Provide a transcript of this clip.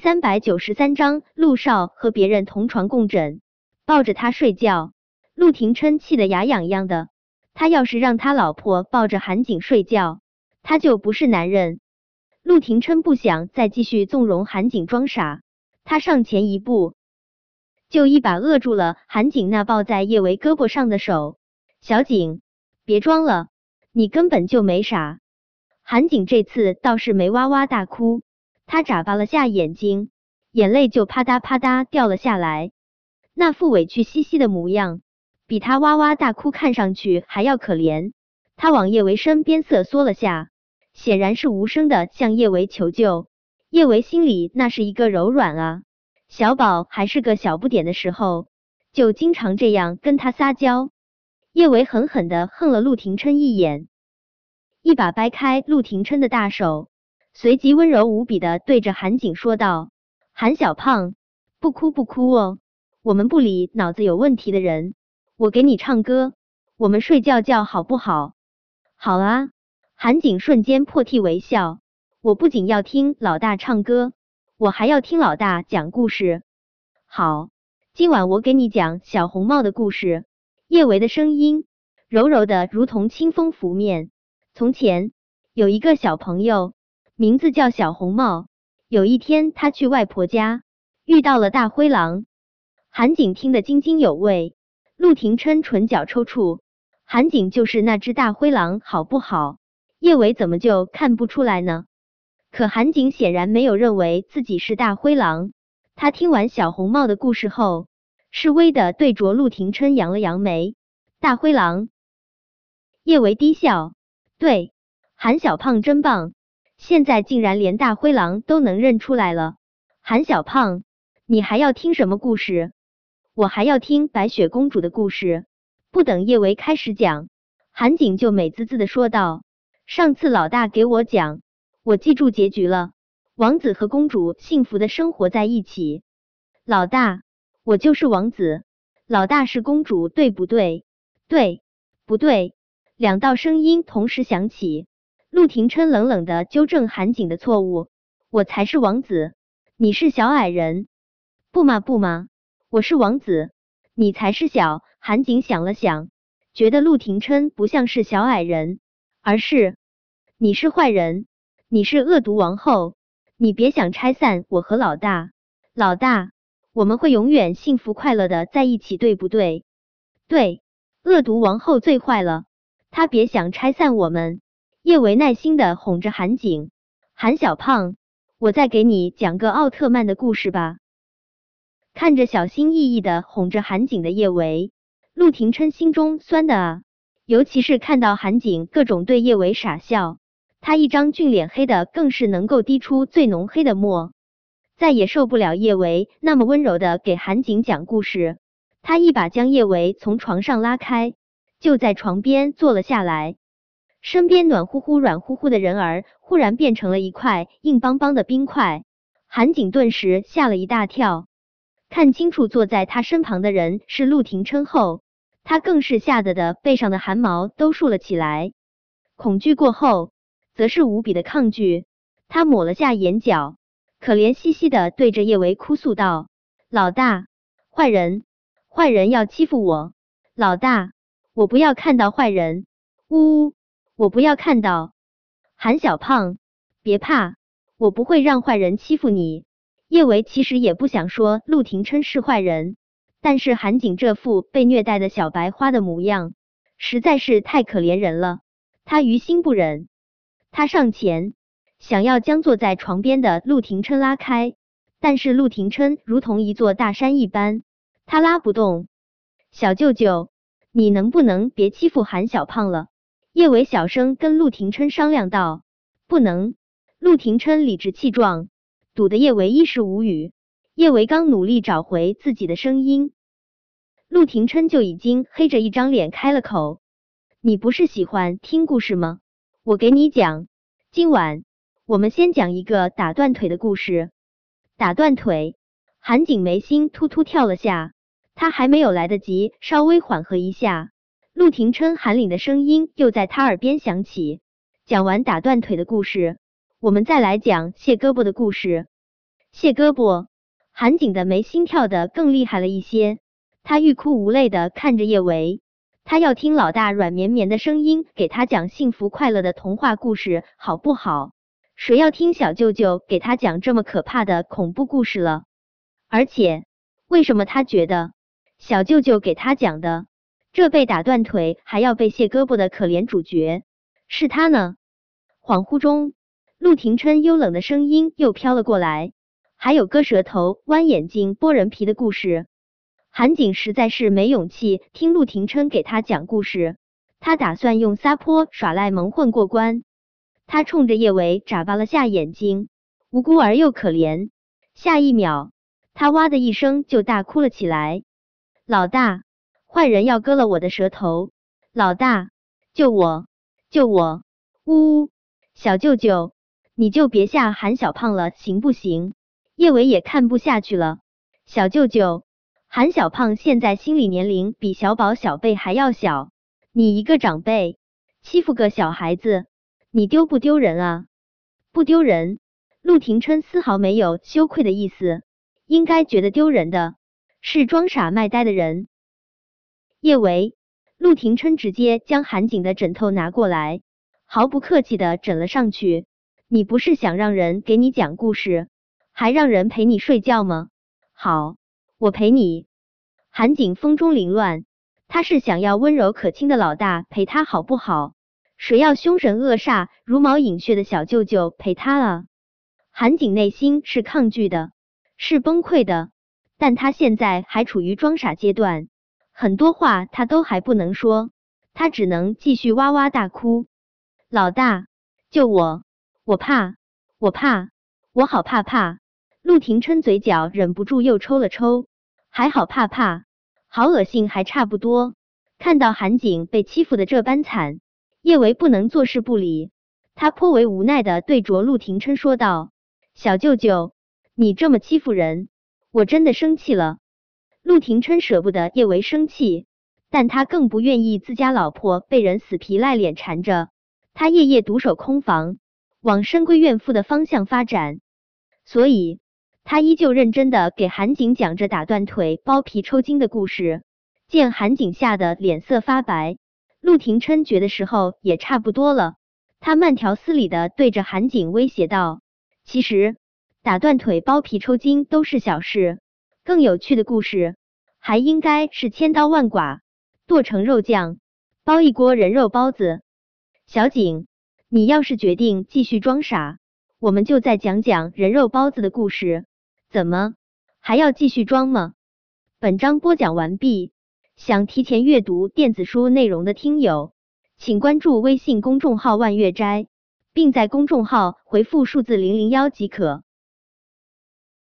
三百九十三章，陆少和别人同床共枕，抱着他睡觉。陆廷琛气得牙痒痒的。他要是让他老婆抱着韩景睡觉，他就不是男人。陆廷琛不想再继续纵容韩景装傻，他上前一步，就一把扼住了韩景那抱在叶维胳膊上的手。小景，别装了，你根本就没傻。韩景这次倒是没哇哇大哭。他眨巴了下眼睛，眼泪就啪嗒啪嗒掉了下来，那副委屈兮兮的模样，比他哇哇大哭看上去还要可怜。他往叶维身边瑟缩了下，显然是无声的向叶维求救。叶维心里那是一个柔软啊，小宝还是个小不点的时候，就经常这样跟他撒娇。叶维狠狠的横了陆廷琛一眼，一把掰开陆廷琛的大手。随即温柔无比的对着韩景说道：“韩小胖，不哭不哭哦，我们不理脑子有问题的人。我给你唱歌，我们睡觉觉好不好？好啊！”韩景瞬间破涕为笑。我不仅要听老大唱歌，我还要听老大讲故事。好，今晚我给你讲小红帽的故事。叶维的声音柔柔的，如同清风拂面。从前有一个小朋友。名字叫小红帽。有一天，他去外婆家，遇到了大灰狼。韩景听得津津有味，陆廷琛唇角抽搐。韩景就是那只大灰狼，好不好？叶伟怎么就看不出来呢？可韩景显然没有认为自己是大灰狼。他听完小红帽的故事后，示威的对着陆廷琛扬了扬眉。大灰狼。叶维低笑，对，韩小胖真棒。现在竟然连大灰狼都能认出来了，韩小胖，你还要听什么故事？我还要听白雪公主的故事。不等叶维开始讲，韩景就美滋滋的说道：“上次老大给我讲，我记住结局了，王子和公主幸福的生活在一起。老大，我就是王子，老大是公主，对不对？对，不对？”两道声音同时响起。陆廷琛冷冷的纠正韩景的错误：“我才是王子，你是小矮人。”“不嘛不嘛，我是王子，你才是小。”韩景想了想，觉得陆廷琛不像是小矮人，而是你是坏人，你是恶毒王后，你别想拆散我和老大。老大，我们会永远幸福快乐的在一起，对不对？对，恶毒王后最坏了，她别想拆散我们。叶维耐心的哄着韩景，韩小胖，我再给你讲个奥特曼的故事吧。看着小心翼翼的哄着韩景的叶维，陆廷琛心中酸的啊，尤其是看到韩景各种对叶维傻笑，他一张俊脸黑的更是能够滴出最浓黑的墨，再也受不了叶维那么温柔的给韩景讲故事，他一把将叶维从床上拉开，就在床边坐了下来。身边暖乎乎、软乎乎的人儿，忽然变成了一块硬邦邦的冰块。韩景顿时吓了一大跳，看清楚坐在他身旁的人是陆廷琛后，他更是吓得的背上的汗毛都竖了起来。恐惧过后，则是无比的抗拒。他抹了下眼角，可怜兮兮的对着叶维哭诉道：“老大，坏人，坏人要欺负我！老大，我不要看到坏人！”呜呜。我不要看到韩小胖，别怕，我不会让坏人欺负你。叶维其实也不想说陆廷琛是坏人，但是韩景这副被虐待的小白花的模样，实在是太可怜人了，他于心不忍。他上前想要将坐在床边的陆廷琛拉开，但是陆廷琛如同一座大山一般，他拉不动。小舅舅，你能不能别欺负韩小胖了？叶伟小声跟陆廷琛商量道：“不能。”陆廷琛理直气壮，堵得叶维一时无语。叶维刚努力找回自己的声音，陆廷琛就已经黑着一张脸开了口：“你不是喜欢听故事吗？我给你讲。今晚我们先讲一个打断腿的故事。打断腿。”韩景眉心突突跳了下，他还没有来得及稍微缓和一下。陆廷琛寒领的声音又在他耳边响起。讲完打断腿的故事，我们再来讲卸胳膊的故事。卸胳膊。韩景的眉心跳的更厉害了一些，他欲哭无泪的看着叶维，他要听老大软绵绵的声音给他讲幸福快乐的童话故事，好不好？谁要听小舅舅给他讲这么可怕的恐怖故事了？而且，为什么他觉得小舅舅给他讲的这被打断腿还要被卸胳膊的可怜主角是他呢？恍惚中，陆廷琛幽冷的声音又飘了过来。还有割舌头、弯眼睛、剥人皮的故事，韩景实在是没勇气听陆廷琛给他讲故事，他打算用撒泼耍赖蒙混过关。他冲着叶维眨巴了下眼睛，无辜而又可怜。下一秒，他哇的一声就大哭了起来：“老大，坏人要割了我的舌头！老大，救我，救我！呜呜，小舅舅，你就别吓韩小胖了，行不行？”叶伟也看不下去了，小舅舅，韩小胖现在心理年龄比小宝、小贝还要小，你一个长辈欺负个小孩子，你丢不丢人啊？不丢人。陆廷琛丝毫没有羞愧的意思，应该觉得丢人的是装傻卖呆的人。叶维，陆廷琛直接将韩景的枕头拿过来，毫不客气的枕了上去。你不是想让人给你讲故事？还让人陪你睡觉吗？好，我陪你。韩景风中凌乱，他是想要温柔可亲的老大陪他，好不好？谁要凶神恶煞、如毛饮血的小舅舅陪他啊？韩景内心是抗拒的，是崩溃的，但他现在还处于装傻阶段，很多话他都还不能说，他只能继续哇哇大哭。老大，救我！我怕，我怕。我好怕怕，陆廷琛嘴角忍不住又抽了抽，还好怕怕，好恶心，还差不多。看到韩景被欺负的这般惨，叶维不能坐视不理，他颇为无奈的对着陆廷琛说道：“小舅舅，你这么欺负人，我真的生气了。”陆廷琛舍不得叶维生气，但他更不愿意自家老婆被人死皮赖脸缠着，他夜夜独守空房。往深闺怨妇的方向发展，所以他依旧认真的给韩景讲着打断腿、包皮抽筋的故事。见韩景吓得脸色发白，陆廷琛觉得时候也差不多了，他慢条斯理的对着韩景威胁道：“其实打断腿、包皮抽筋都是小事，更有趣的故事还应该是千刀万剐、剁成肉酱、包一锅人肉包子。”小景。你要是决定继续装傻，我们就再讲讲人肉包子的故事。怎么还要继续装吗？本章播讲完毕。想提前阅读电子书内容的听友，请关注微信公众号“万月斋”，并在公众号回复数字零零幺即可。